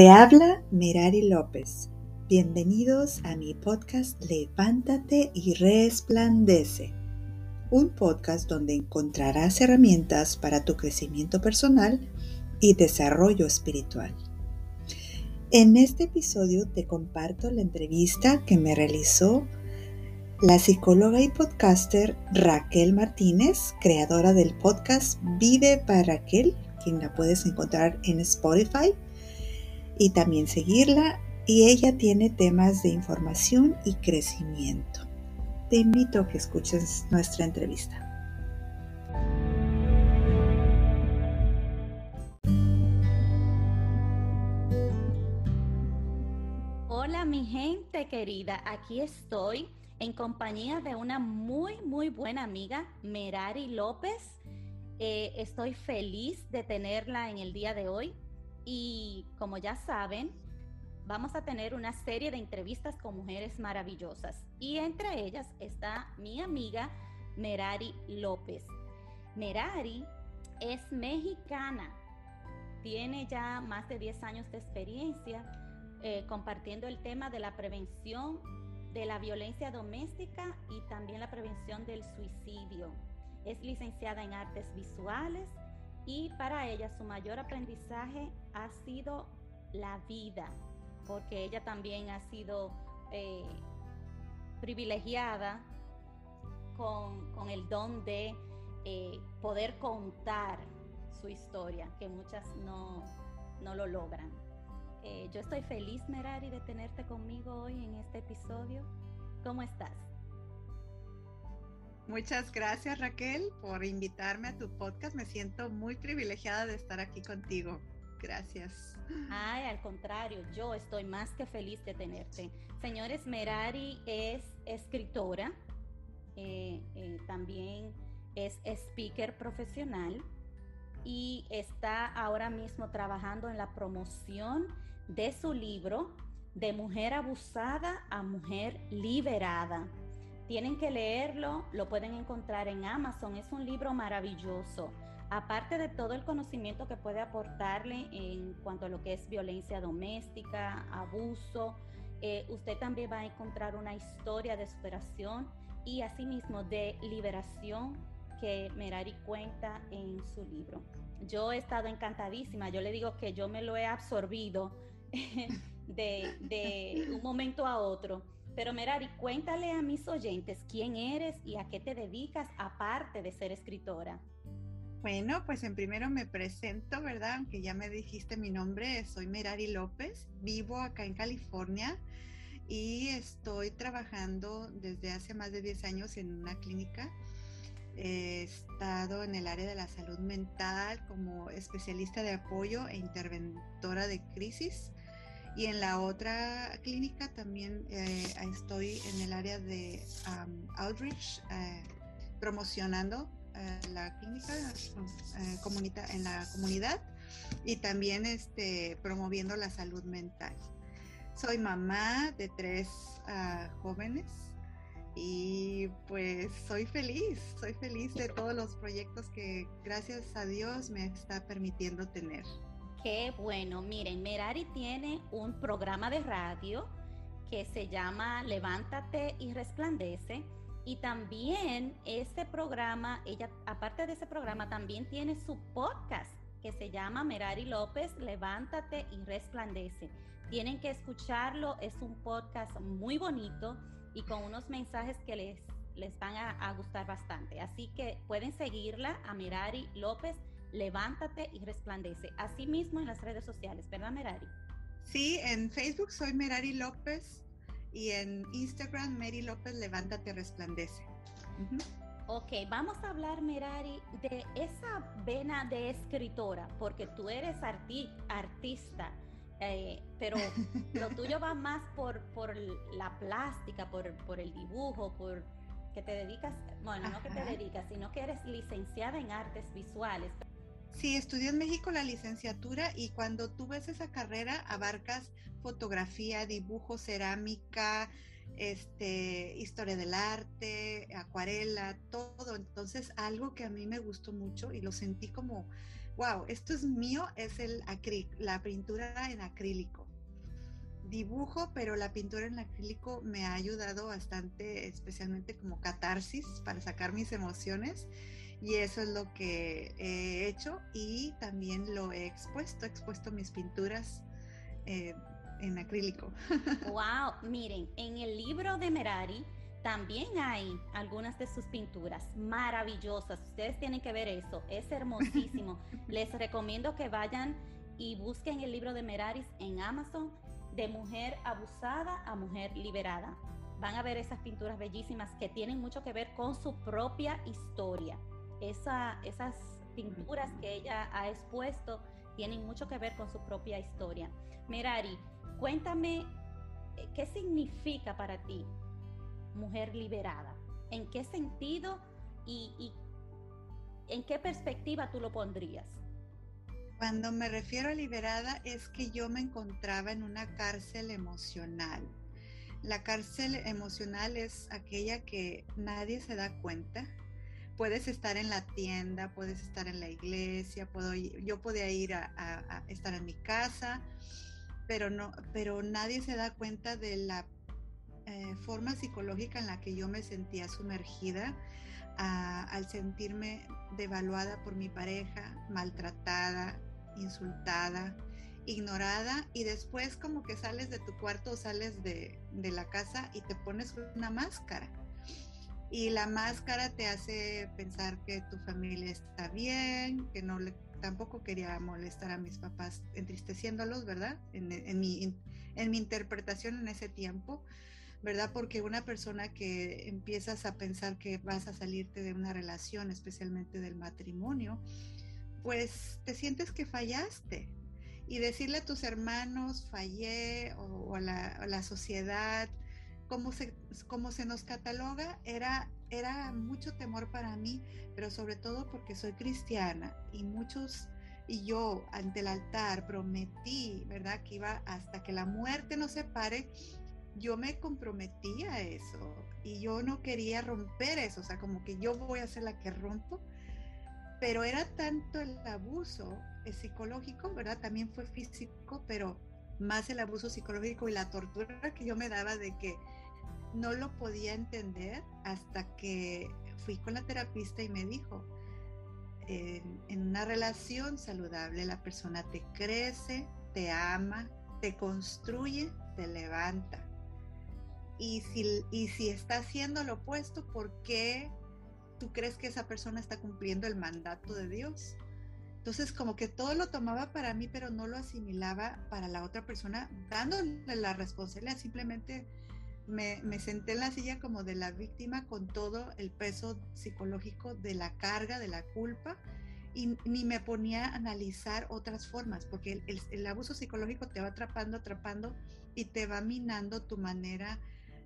Te habla Merari López. Bienvenidos a mi podcast Levántate y resplandece. Un podcast donde encontrarás herramientas para tu crecimiento personal y desarrollo espiritual. En este episodio te comparto la entrevista que me realizó la psicóloga y podcaster Raquel Martínez, creadora del podcast Vive para Raquel, quien la puedes encontrar en Spotify y también seguirla y ella tiene temas de información y crecimiento. Te invito a que escuches nuestra entrevista. Hola mi gente querida, aquí estoy en compañía de una muy, muy buena amiga, Merari López. Eh, estoy feliz de tenerla en el día de hoy y como ya saben, vamos a tener una serie de entrevistas con mujeres maravillosas y entre ellas está mi amiga Merari López. Merari es mexicana, tiene ya más de 10 años de experiencia eh, compartiendo el tema de la prevención de la violencia doméstica y también la prevención del suicidio. Es licenciada en artes visuales y para ella su mayor aprendizaje ha sido la vida, porque ella también ha sido eh, privilegiada con, el don de eh, poder contar su historia, que muchas no, lo logran. Eh, yo estoy feliz, Merari, de tenerte conmigo hoy en este episodio. ¿Cómo estás? Muchas gracias Raquel por invitarme a tu podcast. Me siento muy privilegiada de estar aquí contigo. Gracias. Ay, al contrario, yo estoy más que feliz de tenerte. Señores, Merari es escritora, eh, eh, también es speaker profesional y está ahora mismo trabajando en la promoción de su libro De mujer abusada a mujer liberada tienen que leerlo, lo pueden encontrar en Amazon, es un libro maravilloso. Aparte de todo el conocimiento que puede aportarle en cuanto a lo que es violencia doméstica, abuso, eh, usted también va a encontrar una historia de superación y asimismo de liberación que Merari cuenta en su libro. Yo he estado encantadísima, yo le digo que yo me lo he absorbido de, de un momento a otro pero Merari, cuéntale a mis oyentes quién eres y a qué te dedicas aparte de ser escritora. Bueno, pues en primero me presento, ¿verdad? Aunque ya me dijiste mi nombre, soy Merari López, vivo acá en California y estoy trabajando desde hace más de 10 años en una clínica. He estado en el área de la salud mental como especialista de apoyo e interventora de crisis y en la otra clínica también eh, estoy en el área de outreach, eh, promocionando eh, la clínica en la comunidad y también este, promoviendo la salud mental. Soy mamá de tres ah, jóvenes y pues soy feliz, soy feliz de todos los proyectos que gracias a Dios me está permitiendo tener. Qué bueno. Miren, Merari tiene un programa de radio que se llama Levántate y Resplandece. Y también este programa, ella, aparte de ese programa, también tiene su podcast que se llama Merari López, Levántate y Resplandece. Tienen que escucharlo, es un podcast muy bonito y con unos mensajes que les, les van a, a gustar bastante. Así que pueden seguirla a Merari López Levántate y resplandece. Asimismo en las redes sociales, ¿verdad, Merari? Sí, en Facebook soy Merari López y en Instagram Mary López Levántate Resplandece. Ok, vamos a hablar, Merari, de esa vena de escritora, porque tú eres artista, eh, pero lo tuyo va más por, por la plástica, por, por el dibujo, por que te dedicas, bueno, no que te dedicas, sino que eres licenciada en artes visuales. Sí, estudié en México la licenciatura y cuando tú ves esa carrera abarcas fotografía, dibujo, cerámica, este, historia del arte, acuarela, todo. Entonces, algo que a mí me gustó mucho y lo sentí como, wow, esto es mío, es el la pintura en acrílico. Dibujo, pero la pintura en acrílico me ha ayudado bastante, especialmente como catarsis para sacar mis emociones. Y eso es lo que he hecho y también lo he expuesto, he expuesto mis pinturas eh, en acrílico. Wow, miren, en el libro de Merari también hay algunas de sus pinturas maravillosas. Ustedes tienen que ver eso, es hermosísimo. Les recomiendo que vayan y busquen el libro de Meraris en Amazon, de mujer abusada a mujer liberada. Van a ver esas pinturas bellísimas que tienen mucho que ver con su propia historia. Esa, esas pinturas que ella ha expuesto tienen mucho que ver con su propia historia. Merari, Cuéntame, eh, ¿qué significa para ti mujer liberada? ¿En qué sentido y, en qué perspectiva tú lo pondrías? Cuando me refiero a liberada es que yo me encontraba en una cárcel emocional. La cárcel emocional es aquella que nadie se da cuenta. Puedes estar en la tienda, puedes estar en la iglesia, puedo, yo podía ir a estar en mi casa, pero, no, pero nadie se da cuenta de la eh, forma psicológica en la que yo me sentía sumergida al sentirme devaluada por mi pareja, maltratada, insultada, ignorada y después como que sales de tu cuarto o sales de la casa y te pones una máscara. Y la máscara te hace pensar que tu familia está bien, que no le tampoco quería molestar a mis papás entristeciéndolos, ¿verdad? En, mi, en mi interpretación en ese tiempo, ¿verdad? Porque una persona que empiezas a pensar que vas a salirte de una relación, especialmente del matrimonio, pues te sientes que fallaste. Y decirle a tus hermanos, fallé, o, a, la, a, la, sociedad, cómo se, cómo se nos cataloga, era era mucho temor para mí, pero sobre todo porque soy cristiana y muchos y yo ante el altar prometí, ¿verdad? Que iba hasta que la muerte nos separe. Yo me comprometí a eso y yo no quería romper eso, o sea, como que yo voy a ser la que rompo, pero era tanto el abuso psicológico, ¿verdad? También fue físico, pero más el abuso psicológico y la tortura que yo me daba de que no lo podía entender hasta que fui con la terapista y me dijo, en, una relación saludable la persona te crece, te ama, te construye, te levanta. Y si, y si está haciendo lo opuesto, ¿por qué tú crees que esa persona está cumpliendo el mandato de Dios? Entonces como que todo lo tomaba para mí, pero no lo asimilaba para la otra persona, dándole la responsabilidad, simplemente me, senté en la silla como de la víctima con todo el peso psicológico de la carga, de la culpa, y ni me ponía a analizar otras formas, porque el, abuso psicológico te va atrapando, atrapando y te va minando tu manera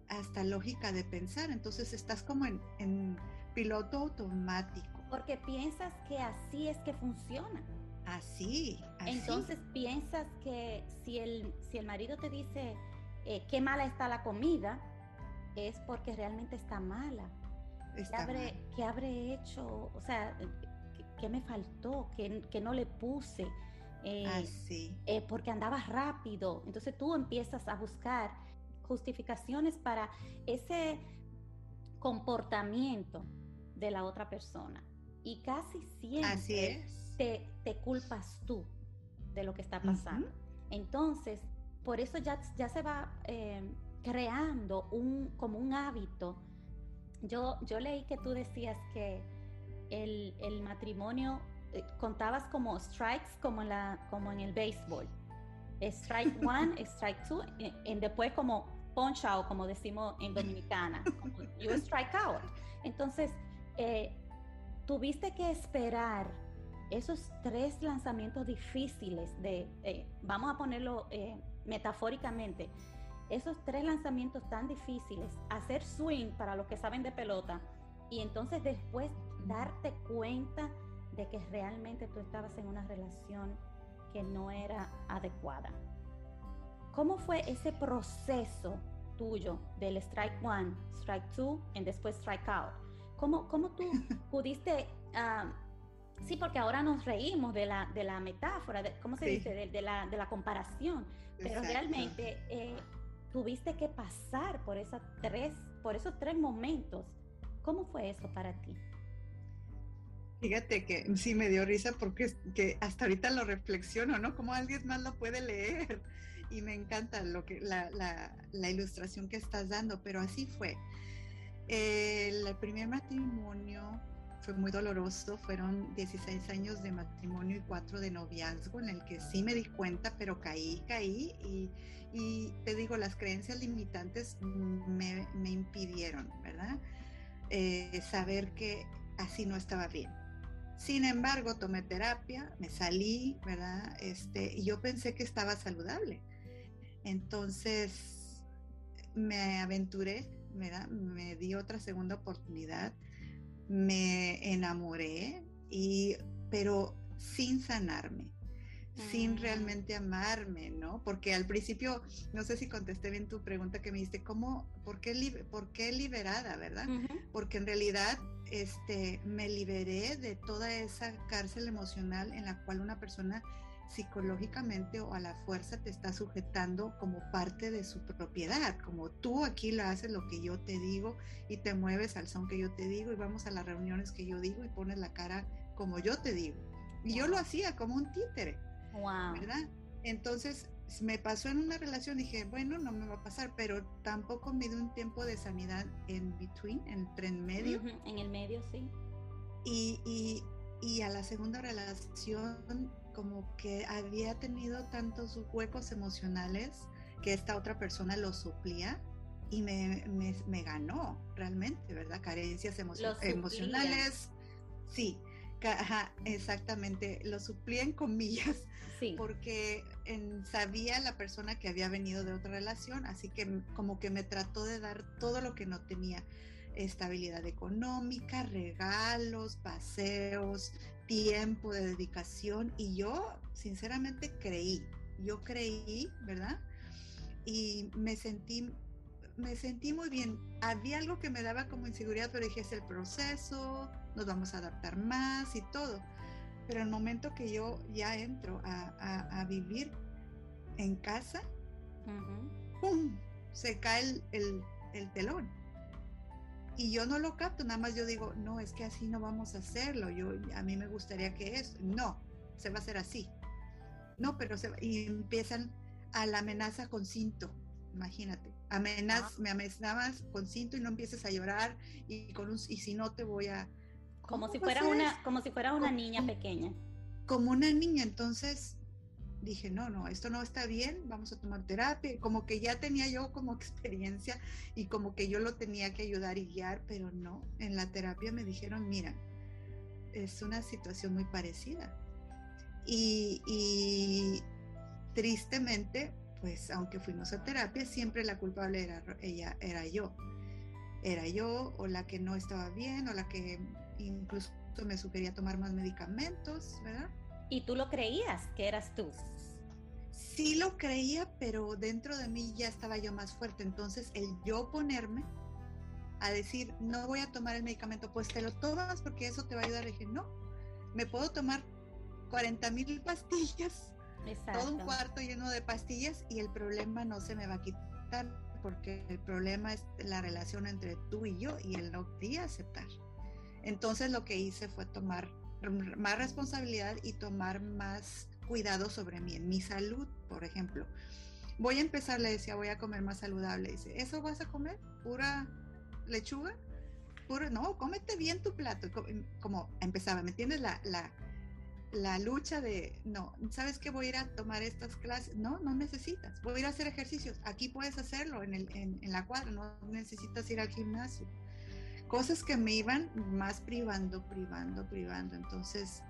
hasta lógica de pensar. Entonces estás como en, en piloto automático. Porque piensas que así es que funciona. Así, así. Entonces piensas que si el, si el marido te dice, eh, qué mala está la comida, es porque realmente está mala. ¿Qué, habré, ¿Qué, habré, hecho? O sea, ¿qué, me faltó? ¿Qué, no le puse? Eh, eh, porque andaba rápido. Entonces tú empiezas a buscar justificaciones para ese comportamiento de la otra persona. Y casi siempre Te, te, culpas tú de lo que está pasando. Entonces, por eso ya, ya se va eh, creando un, como un hábito. Yo, yo leí que tú decías que el, el matrimonio eh, contabas como strikes como en, la, como en el béisbol. Strike one, strike two, y, después como punch out, como decimos en Dominicana, como you strike out. Entonces, eh, tuviste que esperar esos tres lanzamientos difíciles de, vamos a ponerlo metafóricamente, esos tres lanzamientos tan difíciles, hacer swing para los que saben de pelota y entonces después darte cuenta de que realmente tú estabas en una relación que no era adecuada. ¿Cómo fue ese proceso tuyo del strike one, strike two y después strike out. ¿Cómo, cómo tú pudiste... Ah, sí, porque ahora nos reímos de la, de la metáfora, de, ¿cómo se dice? De, la, de la comparación, pero realmente eh, tuviste que pasar por, esas tres, por esos tres momentos. ¿Cómo fue eso para ti? Fíjate que sí me dio risa porque que hasta ahorita lo reflexiono, ¿no? Como alguien más lo puede leer. Y me encanta lo que, la, la, ilustración que estás dando, pero así fue. El primer matrimonio fue muy doloroso, fueron 16 años de matrimonio y 4 de noviazgo en el que sí me di cuenta, pero caí, caí y, y te digo, las creencias limitantes me, me impidieron, ¿verdad? Eh, saber que así no estaba bien. Sin embargo, tomé terapia, me salí, ¿verdad? Este, y yo pensé que estaba saludable. Entonces me aventuré, ¿verdad? Me di otra segunda oportunidad, me enamoré, y, pero sin sanarme, sin mm. realmente amarme, ¿no? Porque al principio, no sé si contesté bien tu pregunta que me diste, ¿cómo, por qué, por qué liberada, verdad? Porque en realidad este, me liberé de toda esa cárcel emocional en la cual una persona psicológicamente o a la fuerza te está sujetando como parte de su propiedad, como tú aquí lo haces lo que yo te digo y te mueves al son que yo te digo y vamos a las reuniones que yo digo y pones la cara como yo te digo. Y yo lo hacía como un títere, ¿verdad? Entonces me pasó en una relación, dije, bueno, no me va a pasar, pero tampoco me dio un tiempo de sanidad en between, entre en medio. en el medio, sí. Y, y, y, a la segunda relación, como que había tenido tantos huecos emocionales que esta otra persona lo suplía y me, me, me ganó realmente, ¿verdad? Carencias emocionales. Sí, exactamente, lo suplía en comillas, sí. porque sabía la persona que había venido de otra relación, así que como que me trató de dar todo lo que no tenía, estabilidad económica, regalos, paseos, tiempo de dedicación, y yo sinceramente creí, yo creí, ¿verdad? Y me sentí me sentí muy bien. Había algo que me daba como inseguridad, pero dije, es el proceso, nos vamos a adaptar más y todo. Pero el momento que yo ya entro a, vivir en casa, ¡pum! Se cae el, telón. Y yo no lo capto, nada más yo digo, no, es que así no vamos a hacerlo. Yo, a mí me gustaría que es, no, se va a hacer así. No, pero se y empiezan a la amenaza con cinto, imagínate. Amenaz, me amenazabas con cinto y no empieces a llorar y con un, y si no te voy a, como si fuera una, como si fuera una niña pequeña. Como una niña, entonces dije, no, no, esto no está bien, vamos a tomar terapia. Como que ya tenía yo como experiencia y como que yo lo tenía que ayudar y guiar, pero no, en la terapia me dijeron, mira, es una situación muy parecida. Y, tristemente, pues aunque fuimos a terapia, siempre la culpable era ella, era yo. Era yo o la que no estaba bien o la que incluso me sugería tomar más medicamentos, ¿verdad? ¿Y tú lo creías que eras tú? Sí lo creía, pero dentro de mí ya estaba yo más fuerte. Entonces el yo ponerme a decir, no voy a tomar el medicamento, pues te lo tomas porque eso te va a ayudar. Le dije, no, me puedo tomar 40 mil pastillas, todo un cuarto lleno de pastillas y el problema no se me va a quitar porque el problema es la relación entre tú y yo y el no quería aceptar. Entonces lo que hice fue tomar más responsabilidad y tomar más cuidado sobre mí, en mi salud, por ejemplo. Voy a empezar, le decía, voy a comer más saludable. Dice, ¿eso vas a comer? ¿Pura lechuga? Pura, no, cómete bien tu plato. Como empezaba, ¿me entiendes? La, la, la lucha de, no, ¿sabes qué? Voy a ir a tomar estas clases. No, no necesitas. Voy a ir a hacer ejercicios. Aquí puedes hacerlo en, el, en, en la cuadra, no necesitas ir al gimnasio cosas que me iban más privando, privando, privando. Entonces,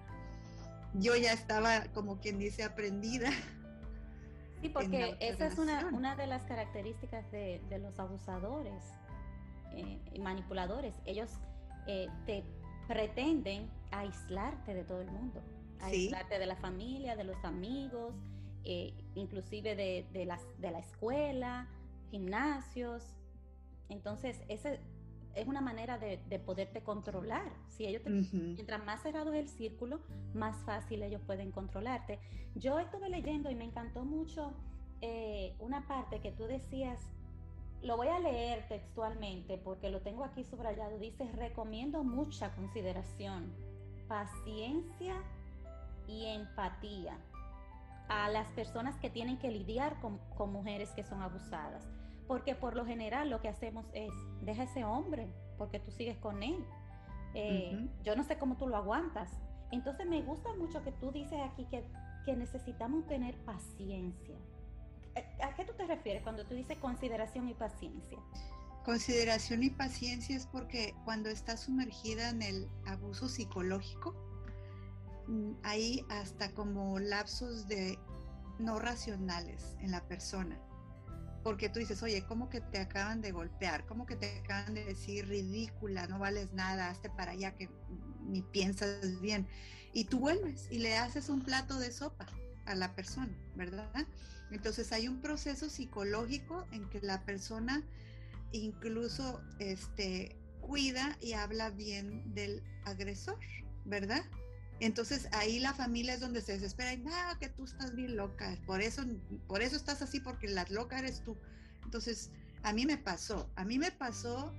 yo ya estaba, como quien dice, aprendida. Sí, porque esa es una, una, de las características de, de los abusadores eh, y manipuladores. Ellos eh, te pretenden aislarte de todo el mundo, aislarte de la familia, de los amigos, eh, inclusive de, de, las, de la escuela, gimnasios. Entonces, ese es una manera de, poderte controlar. Si ellos Mientras más cerrado es el círculo, más fácil ellos pueden controlarte. Yo estuve leyendo y me encantó mucho eh, una parte que tú decías, lo voy a leer textualmente porque lo tengo aquí subrayado. Dice, recomiendo mucha consideración, paciencia y empatía a las personas que tienen que lidiar con, con mujeres que son abusadas porque por lo general lo que hacemos es, deja ese hombre, porque tú sigues con él. Eh, yo no sé cómo tú lo aguantas. Entonces me gusta mucho que tú dices aquí que, que necesitamos tener paciencia. ¿A qué tú te refieres cuando tú dices consideración y paciencia? Consideración y paciencia es porque cuando estás sumergida en el abuso psicológico, mm, hay hasta como lapsos de no racionales en la persona porque tú dices, oye, ¿cómo que te acaban de golpear? ¿Cómo que te acaban de decir ridícula, no vales nada, hazte para allá que ni piensas bien? Y tú vuelves y le haces un plato de sopa a la persona, ¿verdad? Entonces hay un proceso psicológico en que la persona incluso este, cuida y habla bien del agresor, ¿verdad? Entonces ahí la familia es donde se desespera y nada, que tú estás bien loca, por eso, por eso estás así, porque la loca eres tú. Entonces, a mí me pasó, a mí me pasó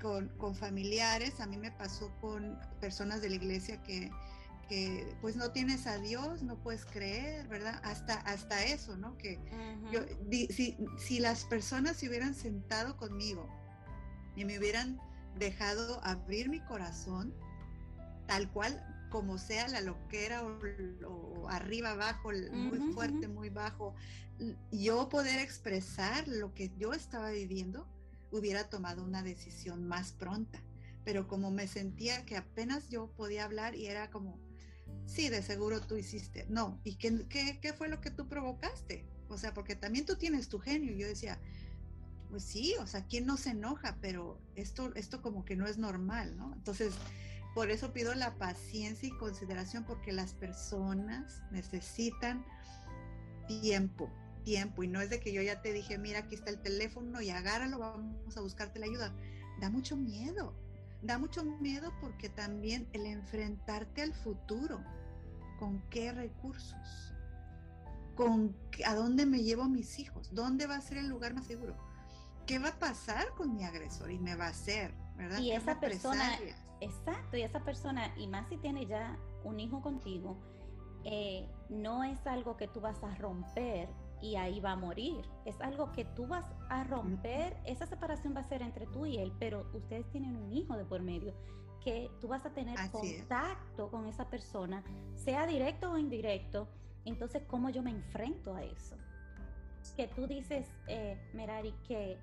con, con familiares, a mí me pasó con personas de la iglesia que, que pues no tienes a Dios, no puedes creer, ¿verdad? Hasta, hasta eso, ¿no? Que yo, si, si las personas se hubieran sentado conmigo y me hubieran dejado abrir mi corazón, tal cual, como sea la loquera o, arriba, abajo, muy fuerte, muy bajo, yo poder expresar lo que yo estaba viviendo, hubiera tomado una decisión más pronta. Pero como me sentía que apenas yo podía hablar y era como, sí, de seguro tú hiciste. No, ¿y qué, qué, qué fue lo que tú provocaste? O sea, porque también tú tienes tu genio. Yo decía, pues sí, o sea, ¿quién no se enoja? Pero esto, esto como que no es normal, ¿no? Entonces, por eso pido la paciencia y consideración porque las personas necesitan tiempo, tiempo. Y no es de que yo ya te dije, mira, aquí está el teléfono y agárralo, vamos a buscarte la ayuda. Da mucho miedo. Da mucho miedo porque también el enfrentarte al futuro, con qué recursos, con a dónde me llevo a mis hijos, dónde va a ser el lugar más seguro, qué va a pasar con mi agresor y me va a hacer, ¿verdad? Y esa persona, Exacto, y esa persona, y más si tiene ya un hijo contigo, eh, no es algo que tú vas a romper y ahí va a morir. Es algo que tú vas a romper, esa separación va a ser entre tú y él, pero ustedes tienen un hijo de por medio que tú vas a tener contacto con esa persona, sea directo o indirecto. Entonces, ¿cómo yo me enfrento a eso? Que tú dices, eh, Merari, que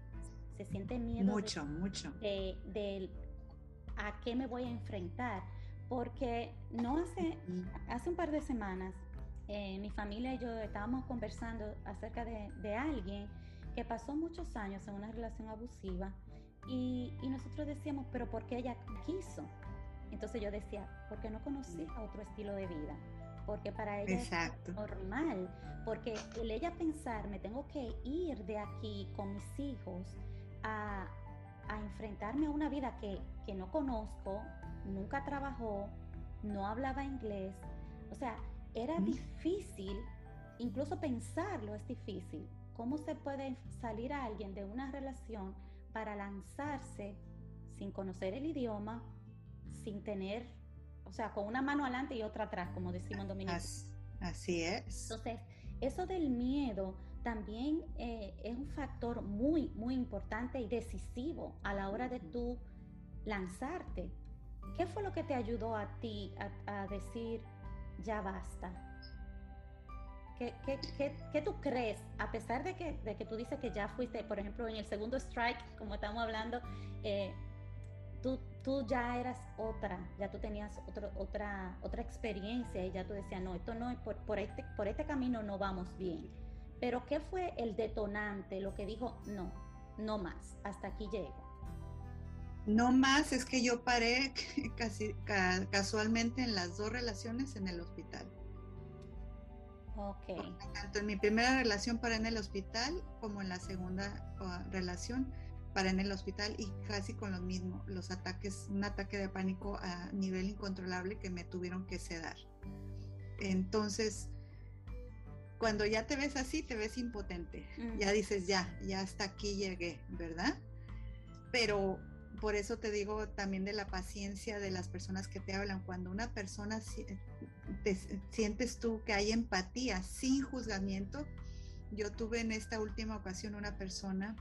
se siente miedo. Mucho, mucho. De, a qué me voy a enfrentar, porque no hace, hace un par de semanas eh, mi familia y yo estábamos conversando acerca de, alguien que pasó muchos años en una relación abusiva y, nosotros decíamos, pero ¿por qué ella quiso? Entonces yo decía, porque no conocía otro estilo de vida, porque para ella es normal, porque el ella pensar, me tengo que ir de aquí con mis hijos a, a enfrentarme a una vida que, no conozco, nunca trabajó, no hablaba inglés. O sea, era difícil, incluso pensarlo es difícil. ¿Cómo se puede salir a alguien de una relación para lanzarse sin conocer el idioma, sin tener, o sea, con una mano adelante y otra atrás, como decimos en Dominicano? Así es. Entonces, eso del miedo también eh, es un factor muy, muy importante y decisivo a la hora de tú lanzarte. ¿Qué fue lo que te ayudó a ti a, decir, ya basta? ¿Qué, qué, tú crees? A pesar de que, de que tú dices que ya fuiste, por ejemplo, en el segundo strike, como estamos hablando, eh, tú, tú ya eras otra, ya tú tenías otra, otra experiencia y ya tú decías, no, esto no, por, por, este, por este camino no vamos bien. Pero ¿qué fue el detonante, lo que dijo, no, no más, hasta aquí llego? No más es que yo paré casi casualmente en las dos relaciones en el hospital. Okay. Tanto en mi primera relación para en el hospital como en la segunda relación para en el hospital y casi con los mismos, los ataques, un ataque de pánico a nivel incontrolable que me tuvieron que sedar. Entonces, cuando ya te ves así, te ves impotente. Ya dices, ya, ya hasta aquí llegué, ¿verdad? Pero por eso te digo también de la paciencia de las personas que te hablan. Cuando una persona te sientes tú que hay empatía sin juzgamiento, yo tuve en esta última ocasión una persona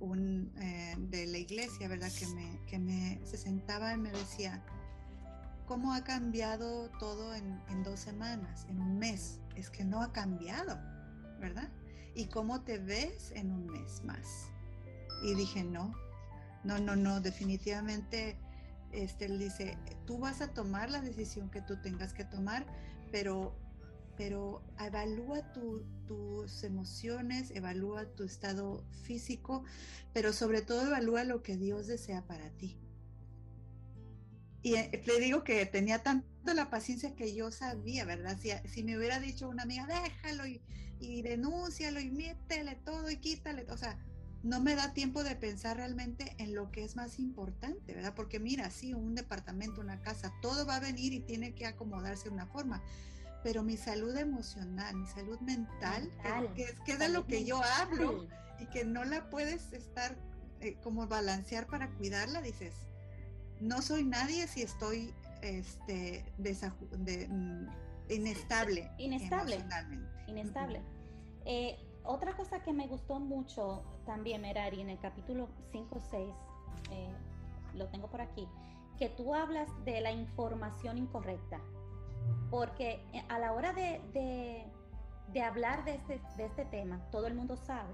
un, eh, de la iglesia, ¿verdad? Que me, que me se sentaba y me decía, ¿cómo ha cambiado todo en, dos semanas, en un mes? Es que no ha cambiado, ¿verdad? ¿Y cómo te ves en un mes más? Y dije, no, no, no, no, definitivamente, este, él dice, tú vas a tomar la decisión que tú tengas que tomar, pero, pero evalúa tus emociones, evalúa tu estado físico, pero sobre todo evalúa lo que Dios desea para ti. Y eh, le digo que tenía tanto la paciencia que yo sabía, ¿verdad? Si, si me hubiera dicho una amiga, déjalo y, y denúncialo y métele todo y quítale, o sea, no me da tiempo de pensar realmente en lo que es más importante, ¿verdad? Porque mira, sí, un departamento, una casa, todo va a venir y tiene que acomodarse de una forma, pero mi salud emocional, mi salud mental, que, es, que es de lo que yo hablo y que no la puedes estar eh, como balancear para cuidarla, dices, no soy nadie si estoy este, mm, inestable. Inestable. Inestable. Eh, otra cosa que me gustó mucho también, Merari, en el capítulo 5 6, eh, lo tengo por aquí, que tú hablas de la información incorrecta. Porque eh, a la hora de, hablar de este, de este tema, todo el mundo sabe.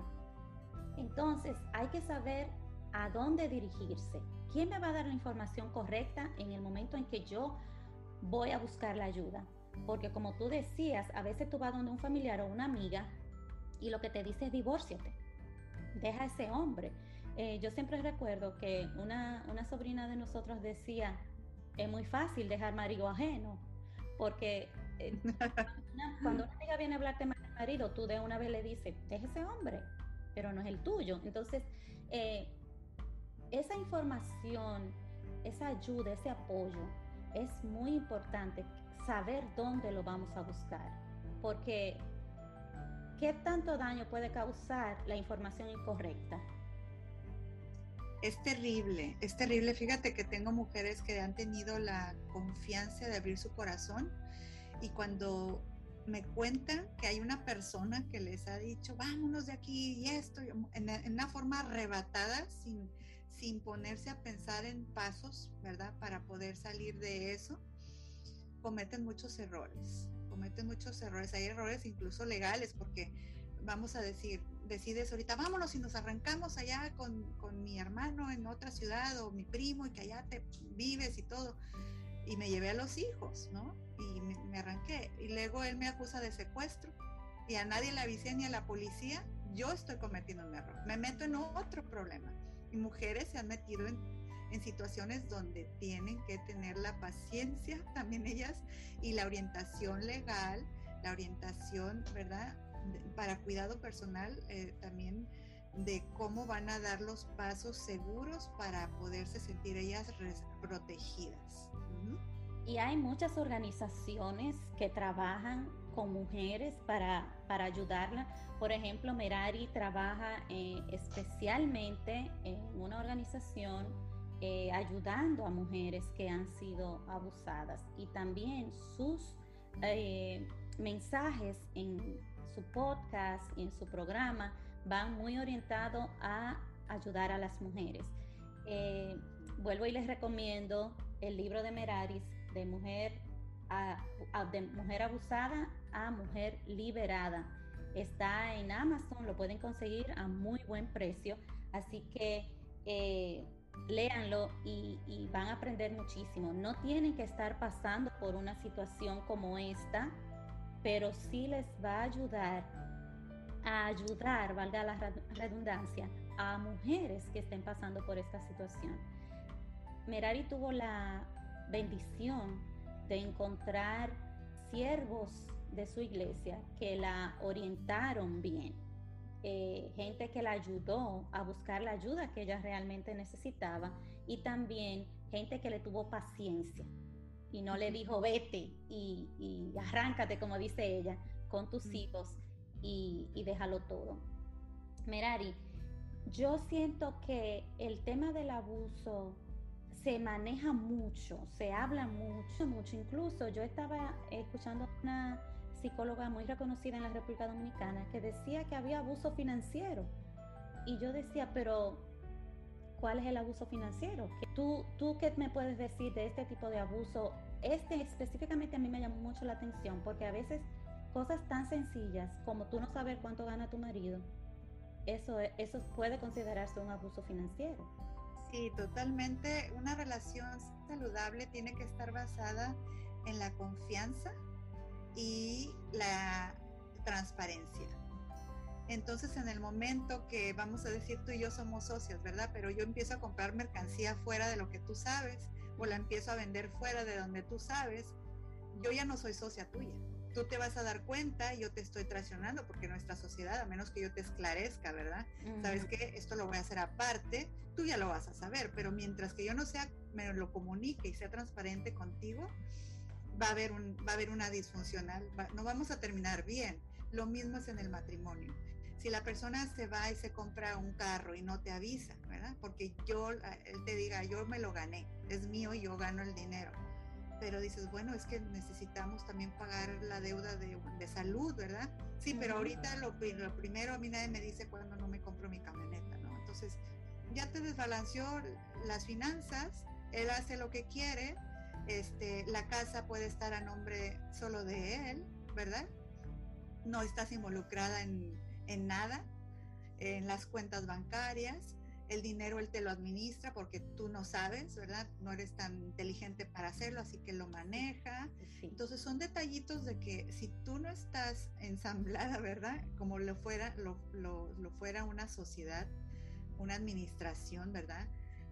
Entonces, hay que saber a dónde dirigirse. ¿Quién me va a dar la información correcta en el momento en que yo voy a buscar la ayuda? Porque como tú decías, a veces tú vas donde un familiar o una amiga y lo que te dice es divórciate, deja a ese hombre. Eh, yo siempre recuerdo que una, sobrina de nosotros decía, es muy fácil dejar marido ajeno, porque eh, cuando una amiga viene a hablarte mal del marido, tú de una vez le dices, deja ese hombre, pero no es el tuyo. Entonces, eh, esa información, esa ayuda, ese apoyo, es muy importante saber dónde lo vamos a buscar, porque ¿Qué tanto daño puede causar la información incorrecta? Es terrible, es terrible. Fíjate que tengo mujeres que han tenido la confianza de abrir su corazón y cuando me cuentan que hay una persona que les ha dicho, vámonos de aquí y esto, en, una forma arrebatada, sin, sin ponerse a pensar en pasos, ¿verdad? Para poder salir de eso, cometen muchos errores cometen muchos errores. Hay errores incluso legales porque vamos a decir, decides ahorita, vámonos y nos arrancamos allá con, con, mi hermano en otra ciudad o mi primo y que allá te vives y todo. Y me llevé a los hijos, ¿no? Y me, arranqué. Y luego él me acusa de secuestro y a nadie le avisé ni a la policía. Yo estoy cometiendo un error. Me meto en otro problema. Y mujeres se han metido en situaciones donde tienen que tener la paciencia también ellas y la orientación legal, la orientación, ¿verdad? para cuidado personal eh, también de cómo van a dar los pasos seguros para poderse sentir ellas protegidas. Y hay muchas organizaciones que trabajan con mujeres para, para ayudarla. Por ejemplo, Merari trabaja eh, especialmente en una organización eh, ayudando a mujeres que han sido abusadas y también sus eh, mensajes en su podcast y en su programa van muy orientados a ayudar a las mujeres. Vuelvo y les recomiendo el libro de Meraris de mujer, de mujer abusada a mujer liberada. Está en Amazon, lo pueden conseguir a muy buen precio. Así que léanlo y, van a aprender muchísimo. No tienen que estar pasando por una situación como esta, pero sí les va a ayudar a ayudar, valga la redundancia, a mujeres que estén pasando por esta situación. Merari tuvo la bendición de encontrar siervos de su iglesia que la orientaron bien. Eh, gente que la ayudó a buscar la ayuda que ella realmente necesitaba y también gente que le tuvo paciencia y no le dijo vete y, arráncate, como dice ella, con tus hijos y, y déjalo todo. Merari, yo siento que el tema del abuso se maneja mucho, se habla mucho, mucho. Incluso yo estaba escuchando una psicóloga muy reconocida en la República Dominicana que decía que había abuso financiero. Y yo decía, pero ¿cuál es el abuso financiero? ¿Tú, ¿Tú qué me puedes decir de este tipo de abuso? Este específicamente a mí me llamó mucho la atención porque a veces cosas tan sencillas como tú no saber cuánto gana tu marido, eso, eso puede considerarse un abuso financiero. Sí, totalmente. Una relación saludable tiene que estar basada en la confianza y la transparencia. Entonces, en el momento que vamos a decir tú y yo somos socios, ¿verdad? Pero yo empiezo a comprar mercancía fuera de lo que tú sabes o la empiezo a vender fuera de donde tú sabes, yo ya no soy socia tuya tú te vas a dar cuenta, yo te estoy traicionando porque nuestra sociedad, a menos que yo te esclarezca, ¿verdad? Sabes que esto lo voy a hacer aparte, tú ya lo vas a saber, pero mientras que yo no sea, me lo comunique y sea transparente contigo, va a haber, un, va a haber una disfuncional, no vamos a terminar bien. Lo mismo es en el matrimonio. Si la persona se va y se compra un carro y no te avisa, ¿verdad? Porque yo, él te diga, yo me lo gané, es mío y yo gano el dinero pero dices, bueno, es que necesitamos también pagar la deuda de, salud, ¿verdad? Sí, pero ahorita lo, lo, primero a mí nadie me dice cuando no me compro mi camioneta, ¿no? Entonces, ya te desbalanceó las finanzas, él hace lo que quiere, este, la casa puede estar a nombre solo de él, ¿verdad? No estás involucrada en, en nada, en las cuentas bancarias, el dinero él te lo administra porque tú no sabes, ¿verdad? No eres tan inteligente para hacerlo, así que lo maneja. Entonces son detallitos de que si tú no estás ensamblada, ¿verdad? Como lo fuera, lo, fuera una sociedad, una administración, ¿verdad?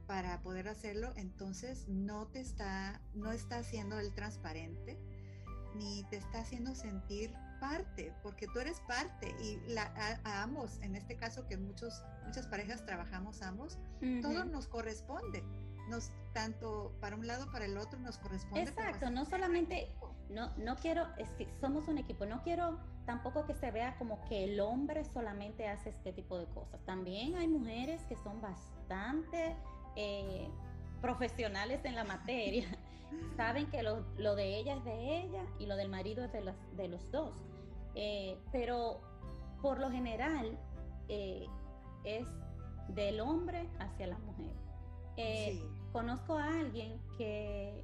Para poder hacerlo, entonces no te está, no está haciendo el transparente, ni te está haciendo sentir parte, porque tú eres parte y la, a, ambos, en este caso que muchos, muchas parejas trabajamos ambos, todo nos corresponde. Nos, tanto para un lado para el otro nos corresponde. Exacto, no solamente, no, no quiero, es que somos un equipo, no quiero tampoco que se vea como que el hombre solamente hace este tipo de cosas. También hay mujeres que son bastante eh, profesionales en la materia saben que lo, de ella es de ella y lo del marido es de los, de los dos. Eh, pero por lo general eh, es del hombre hacia la mujer. Conozco a alguien que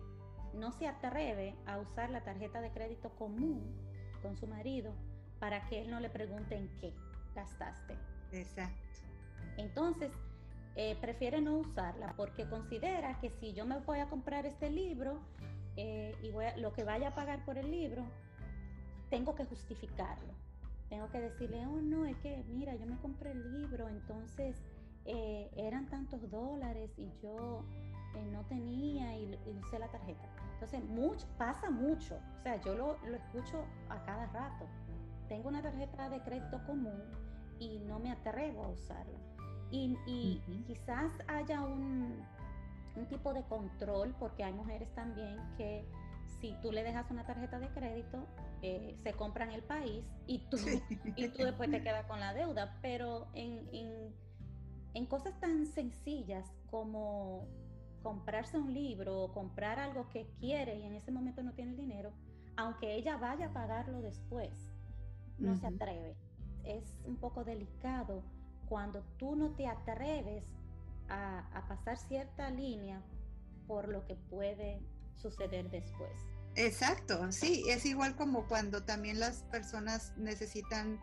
no se atreve a usar la tarjeta de crédito común con su marido para que él no le pregunte en qué gastaste. Exacto. Entonces, eh, prefiere no usarla porque considera que si yo me voy a comprar este libro eh, y lo que vaya a pagar por el libro, tengo que justificarlo. Tengo que decirle, oh no, es que mira, yo me compré el libro, entonces eh, eran tantos dólares y yo no tenía y, usé la tarjeta. Entonces, pasa mucho. O sea, yo lo, lo escucho a cada rato. Tengo una tarjeta de crédito común y no me atrevo a usarla. Y, quizás haya un, tipo de control, porque hay mujeres también que si tú le dejas una tarjeta de crédito, eh, se compran el país y tú, y tú después te quedas con la deuda. Pero en, en, cosas tan sencillas como comprarse un libro o comprar algo que quiere y en ese momento no tiene el dinero, aunque ella vaya a pagarlo después, no se atreve. Es un poco delicado cuando tú no te atreves a, pasar cierta línea por lo que puede suceder después. Exacto, sí, es igual como cuando también las personas necesitan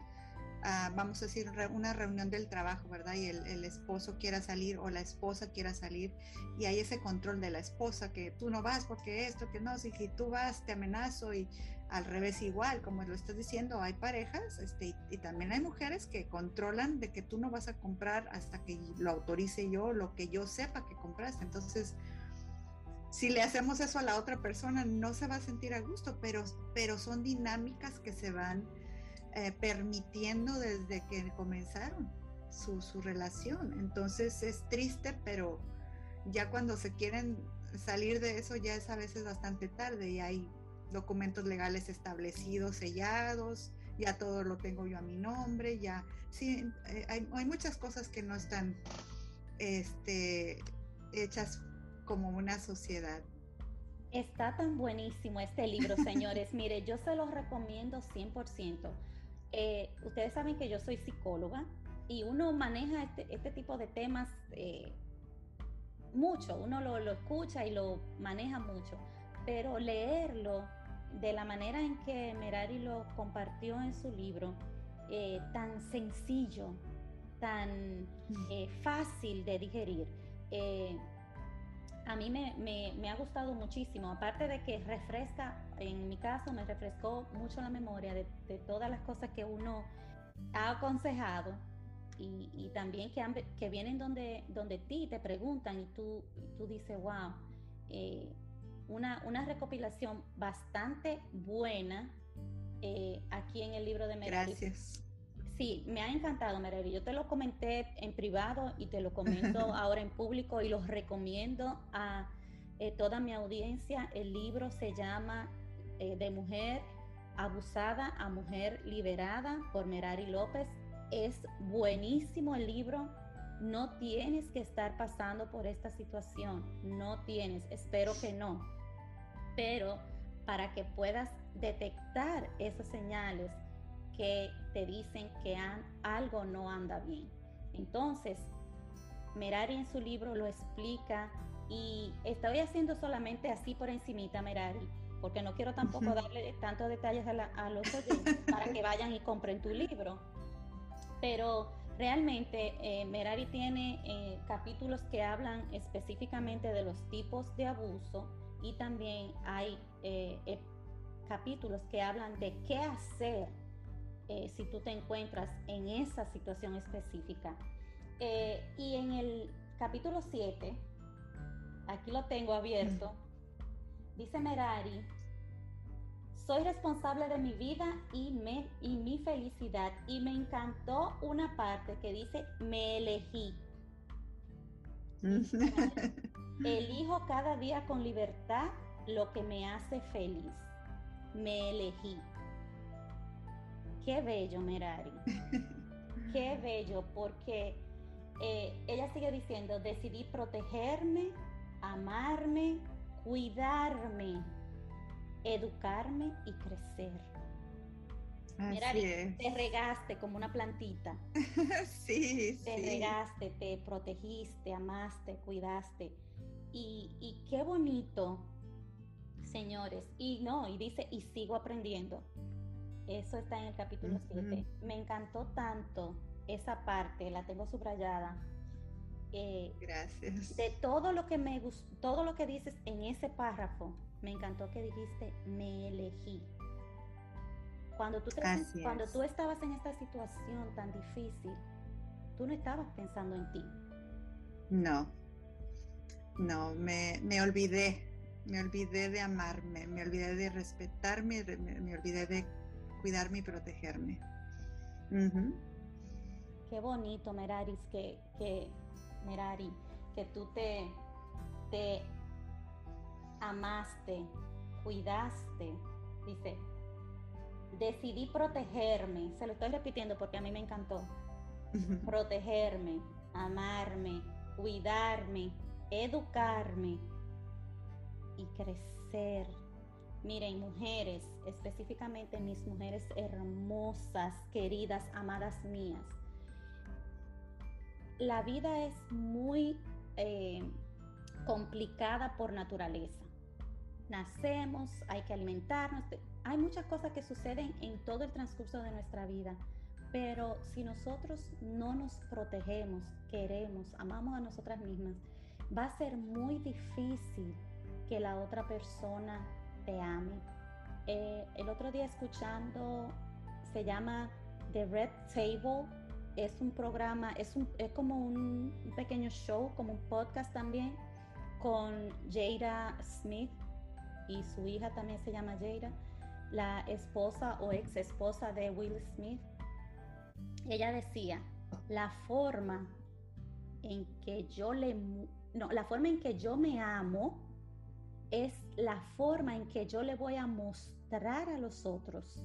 Ah, vamos a decir, una reunión del trabajo, ¿verdad? Y el, esposo quiera salir o la esposa quiera salir y hay ese control de la esposa que tú no vas porque esto, que no, si tú vas te amenazo y al revés igual, como lo estás diciendo, hay parejas este, y, también hay mujeres que controlan de que tú no vas a comprar hasta que lo autorice yo, lo que yo sepa que compraste. Entonces, si le hacemos eso a la otra persona, no se va a sentir a gusto, pero, pero son dinámicas que se van eh, permitiendo desde que comenzaron su, su relación. Entonces es triste, pero ya cuando se quieren salir de eso ya es a veces bastante tarde y hay documentos legales establecidos, sellados, ya todo lo tengo yo a mi nombre, ya, sí, eh, hay, hay, muchas cosas que no están este, hechas como una sociedad. Está tan buenísimo este libro, señores. Mire, yo se los recomiendo 100%. Eh, ustedes saben que yo soy psicóloga y uno maneja este, este tipo de temas eh, mucho, uno lo, lo, escucha y lo maneja mucho, pero leerlo de la manera en que Merari lo compartió en su libro, eh, tan sencillo, tan eh, fácil de digerir, eh, a mí me, me, me, ha gustado muchísimo, aparte de que refresca, en mi caso me refrescó mucho la memoria de, de todas las cosas que uno ha aconsejado y, también que, que vienen donde, donde ti te preguntan y tú, tú dices, wow, eh, una, una, recopilación bastante buena eh, aquí en el libro de Merari. Gracias. Sí, me ha encantado, Merari. Yo te lo comenté en privado y te lo comento ahora en público y los recomiendo a eh, toda mi audiencia. El libro se llama De Mujer Abusada a Mujer Liberada por Merari López es buenísimo el libro. No tienes que estar pasando por esta situación. No tienes. Espero que no. Pero para que puedas detectar esas señales que te dicen que algo no anda bien. Entonces, Merari en su libro lo explica y estoy haciendo solamente así por encimita, Merari, porque no quiero tampoco darle tantos detalles a, a los oyentes para que vayan y compren tu libro pero realmente eh, Merari tiene eh, capítulos que hablan específicamente de los tipos de abuso y también hay eh, capítulos que hablan de qué hacer si tú te encuentras en esa situación específica. y en el capítulo 7, aquí lo tengo abierto, dice Merari soy responsable de mi vida y, me, y mi felicidad. Y me encantó una parte que dice, me elegí. Elijo cada día con libertad lo que me hace feliz. Me elegí. Qué bello, Merari. Qué bello, porque eh, ella sigue diciendo, decidí protegerme, amarme, cuidarme educarme y crecer. Mira, te regaste como una plantita. sí, te regaste, te protegiste, amaste, cuidaste. Y, y, qué bonito, señores. Y no, y dice, y sigo aprendiendo. Eso está en el capítulo 7. Me encantó tanto esa parte, la tengo subrayada. Eh, Gracias. De todo lo que me gustó, todo lo que dices en ese párrafo, me encantó que dijiste, me elegí. Cuando tú, cuando tú estabas en esta situación tan difícil, tú no estabas pensando en ti. No, no, me, me olvidé, me olvidé de amarme, me olvidé de respetarme, me, olvidé de cuidarme y protegerme. Qué bonito, Meraris, que, que, Merari, que tú te, te amaste, cuidaste. Dice, decidí protegerme. Se lo estoy repitiendo porque a mí me encantó. protegerme, amarme, cuidarme, educarme y crecer. Miren, mujeres, específicamente mis mujeres hermosas, queridas, amadas mías. La vida es muy eh, complicada por naturaleza nacemos, hay que alimentarnos, hay muchas cosas que suceden en todo el transcurso de nuestra vida, pero si nosotros no nos protegemos, queremos, amamos a nosotras mismas, va a ser muy difícil que la otra persona te ame. Eh, el otro día escuchando, se llama The Red Table, es un programa, es, un, es como un pequeño show, como un podcast también, con Jada Smith y su hija también se llama Jada, la esposa o ex esposa de Will Smith. Ella decía, la forma en que yo le no, la forma en que yo me amo es la forma en que yo le voy a mostrar a los otros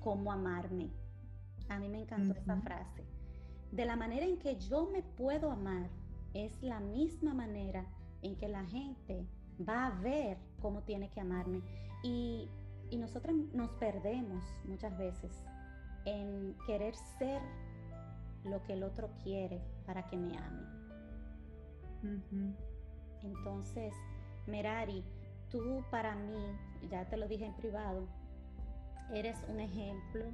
cómo amarme. A mí me encantó esa frase. De la manera en que yo me puedo amar es la misma manera en que la gente va a ver cómo tiene que amarme. Y, y nosotros nos perdemos muchas veces en querer ser lo que el otro quiere para que me ame. Entonces, Merari, tú para mí, ya te lo dije en privado, eres un ejemplo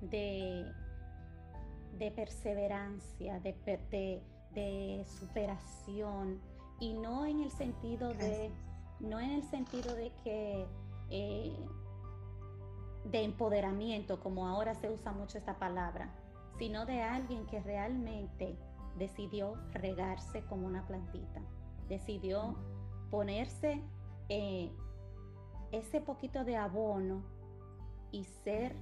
de, de perseverancia, de, de, superación, y no en el sentido de, no en el sentido de que eh, de empoderamiento, como ahora se usa mucho esta palabra, sino de alguien que realmente decidió regarse como una plantita, decidió ponerse eh, ese poquito de abono y ser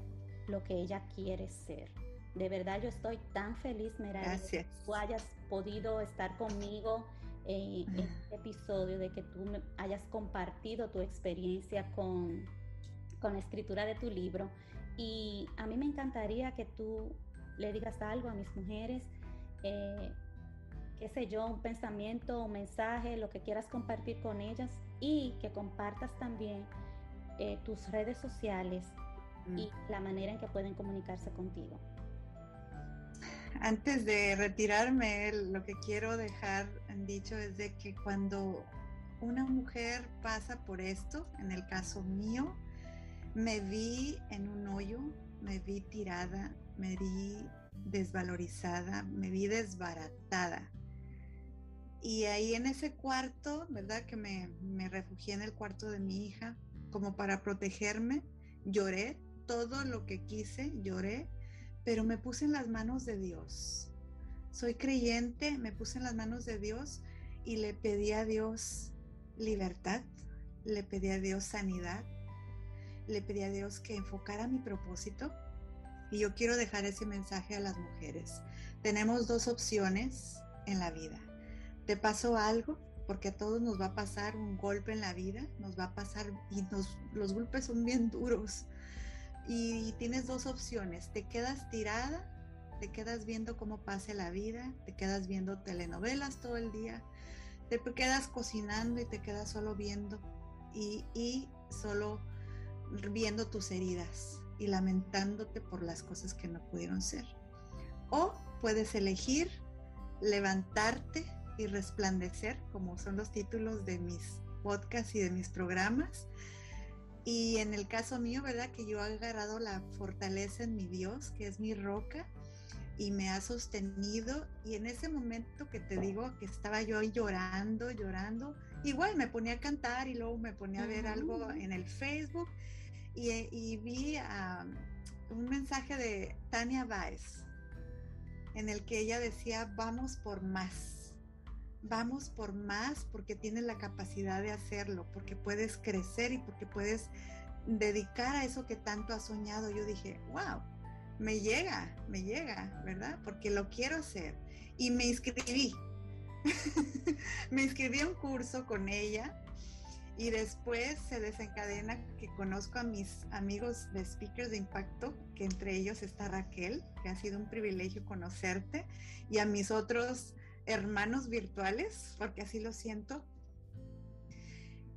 lo que ella quiere ser. De verdad yo estoy tan feliz, Merari, que tú hayas podido estar conmigo eh, en este episodio, de que tú hayas compartido tu experiencia con, con la escritura de tu libro. Y a mí me encantaría que tú le digas algo a mis mujeres, eh, qué sé yo, un pensamiento, un mensaje, lo que quieras compartir con ellas y que compartas también eh, tus redes sociales y mm. la manera en que pueden comunicarse contigo. Antes de retirarme, lo que quiero dejar dicho es de que cuando una mujer pasa por esto, en el caso mío, me vi en un hoyo, me vi tirada, me vi desvalorizada, me vi desbaratada. Y ahí en ese cuarto, ¿verdad? Que me, me refugié en el cuarto de mi hija, como para protegerme, lloré todo lo que quise, lloré, pero me puse en las manos de Dios. Soy creyente, me puse en las manos de Dios y le pedí a Dios libertad, le pedí a Dios sanidad, le pedí a Dios que enfocara mi propósito y yo quiero dejar ese mensaje a las mujeres. Tenemos dos opciones en la vida. Te pasó algo, porque a todos nos va a pasar un golpe en la vida, nos va a pasar y los golpes son bien duros. Y tienes dos opciones, te quedas tirada, te quedas viendo cómo pase la vida, te quedas viendo telenovelas todo el día, te quedas cocinando y te quedas solo viendo y, y solo viendo tus heridas y lamentándote por las cosas que no pudieron ser. O puedes elegir levantarte y resplandecer, como son los títulos de mis podcasts y de mis programas. Y en el caso mío, ¿verdad? Que yo he agarrado la fortaleza en mi Dios, que es mi roca, y me ha sostenido. Y en ese momento que te digo que estaba yo ahí llorando, llorando, igual me ponía a cantar y luego me ponía a ver algo en el Facebook y, vi un mensaje de Tania Baez en el que ella decía, vamos por más, vamos por más porque tienes la capacidad de hacerlo, porque puedes crecer y porque puedes dedicar a eso que tanto has soñado. Yo dije, wow, me llega, me llega, ¿verdad? Porque lo quiero hacer. Y me inscribí. me inscribí a un curso con ella y después se desencadena que conozco a mis amigos de speakers de impacto, que entre ellos está Raquel, que ha sido un privilegio conocerte, y a mis otros hermanos virtuales, porque así lo siento.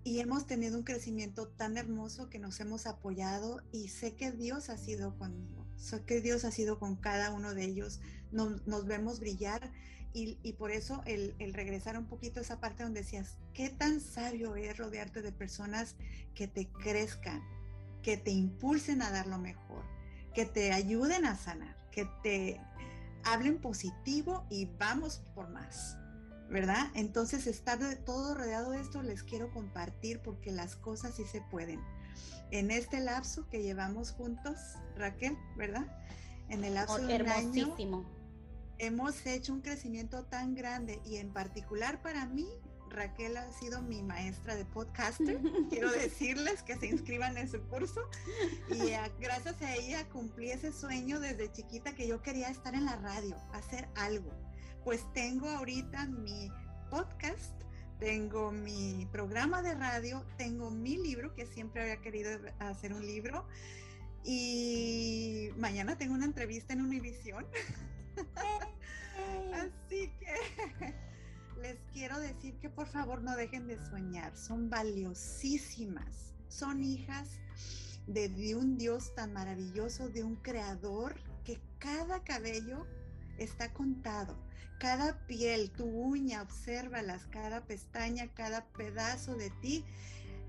Y hemos tenido un crecimiento tan hermoso que nos hemos apoyado y sé que Dios ha sido conmigo, sé que Dios ha sido con cada uno de ellos, nos, nos vemos brillar y, por eso el, regresar un poquito a esa parte donde decías, qué tan sabio es rodearte de personas que te crezcan, que te impulsen a dar lo mejor, que te ayuden a sanar, que te hablen positivo y vamos por más, ¿verdad? Entonces estar todo rodeado de esto les quiero compartir porque las cosas sí se pueden. En este lapso que llevamos juntos, Raquel, ¿verdad? En el lapso de un año hemos hecho un crecimiento tan grande y en particular para mí, Raquel ha sido mi maestra de podcaster. Quiero decirles que se inscriban en su curso. Y gracias a ella cumplí ese sueño desde chiquita que yo quería estar en la radio, hacer algo. Pues tengo ahorita mi podcast, tengo mi programa de radio, tengo mi libro, que siempre había querido hacer un libro. Y mañana tengo una entrevista en Univision. Así que les quiero decir que por favor no dejen de soñar, son valiosísimas, son hijas de, un Dios tan maravilloso, de un creador que cada cabello está contado, cada piel, tu uña, obsérvalas, cada pestaña, cada pedazo de ti.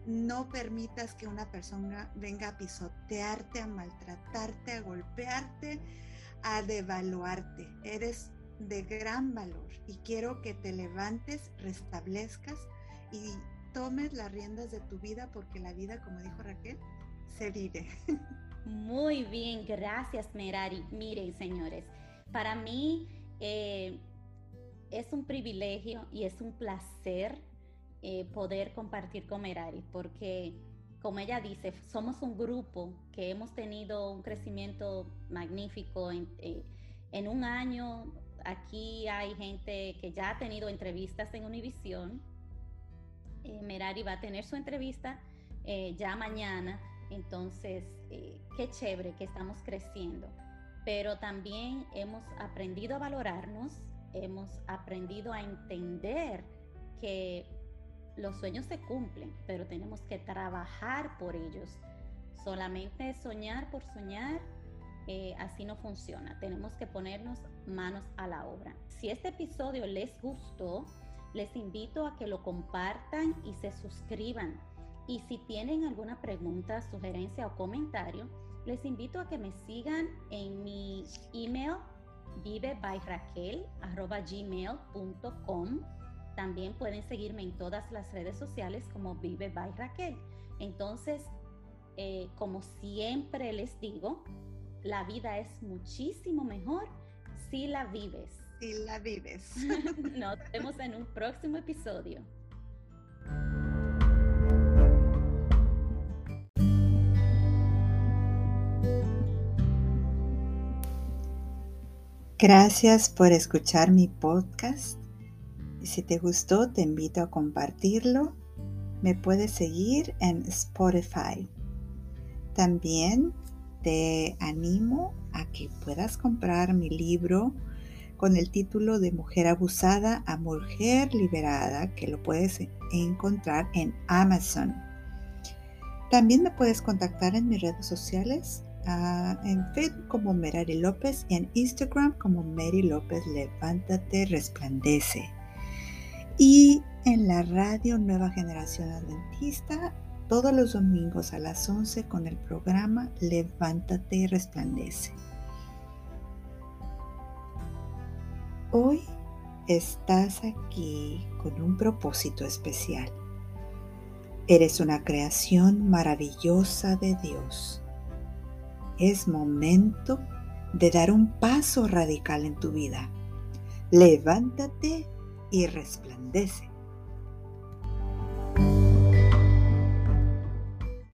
No permitas que una persona venga a pisotearte, a maltratarte, a golpearte, a devaluarte. Eres de gran valor y quiero que te levantes, restablezcas y tomes las riendas de tu vida porque la vida, como dijo Raquel, se vive. Muy bien, gracias Merari. Miren, señores, para mí eh, es un privilegio y es un placer eh, poder compartir con Merari porque como ella dice, somos un grupo que hemos tenido un crecimiento magnífico en, eh, en un año aquí hay gente que ya ha tenido entrevistas en Univision. Eh, Merari va a tener su entrevista eh, ya mañana, entonces eh, qué chévere que estamos creciendo. Pero también hemos aprendido a valorarnos, hemos aprendido a entender que los sueños se cumplen, pero tenemos que trabajar por ellos. Solamente soñar por soñar eh, así no funciona. Tenemos que ponernos manos a la obra. Si este episodio les gustó, les invito a que lo compartan y se suscriban. Y si tienen alguna pregunta, sugerencia o comentario, les invito a que me sigan en mi email vivebyraquel.gmail.com También pueden seguirme en todas las redes sociales como Vive by Raquel. Entonces, eh, como siempre les digo, la vida es muchísimo mejor si la vives. Si la vives. Nos vemos en un próximo episodio. Gracias por escuchar mi podcast. Si te gustó, te invito a compartirlo. Me puedes seguir en Spotify. También te animo a que puedas comprar mi libro con el título de Mujer abusada a Mujer liberada, que lo puedes encontrar en Amazon. También me puedes contactar en mis redes sociales, ah, en Facebook como Merari López y en Instagram como Mary López Levántate, Resplandece. Y en la radio Nueva Generación Adventista todos los domingos a las 11 con el programa Levántate y Resplandece. Hoy estás aquí con un propósito especial. Eres una creación maravillosa de Dios. Es momento de dar un paso radical en tu vida. Levántate y resplandece.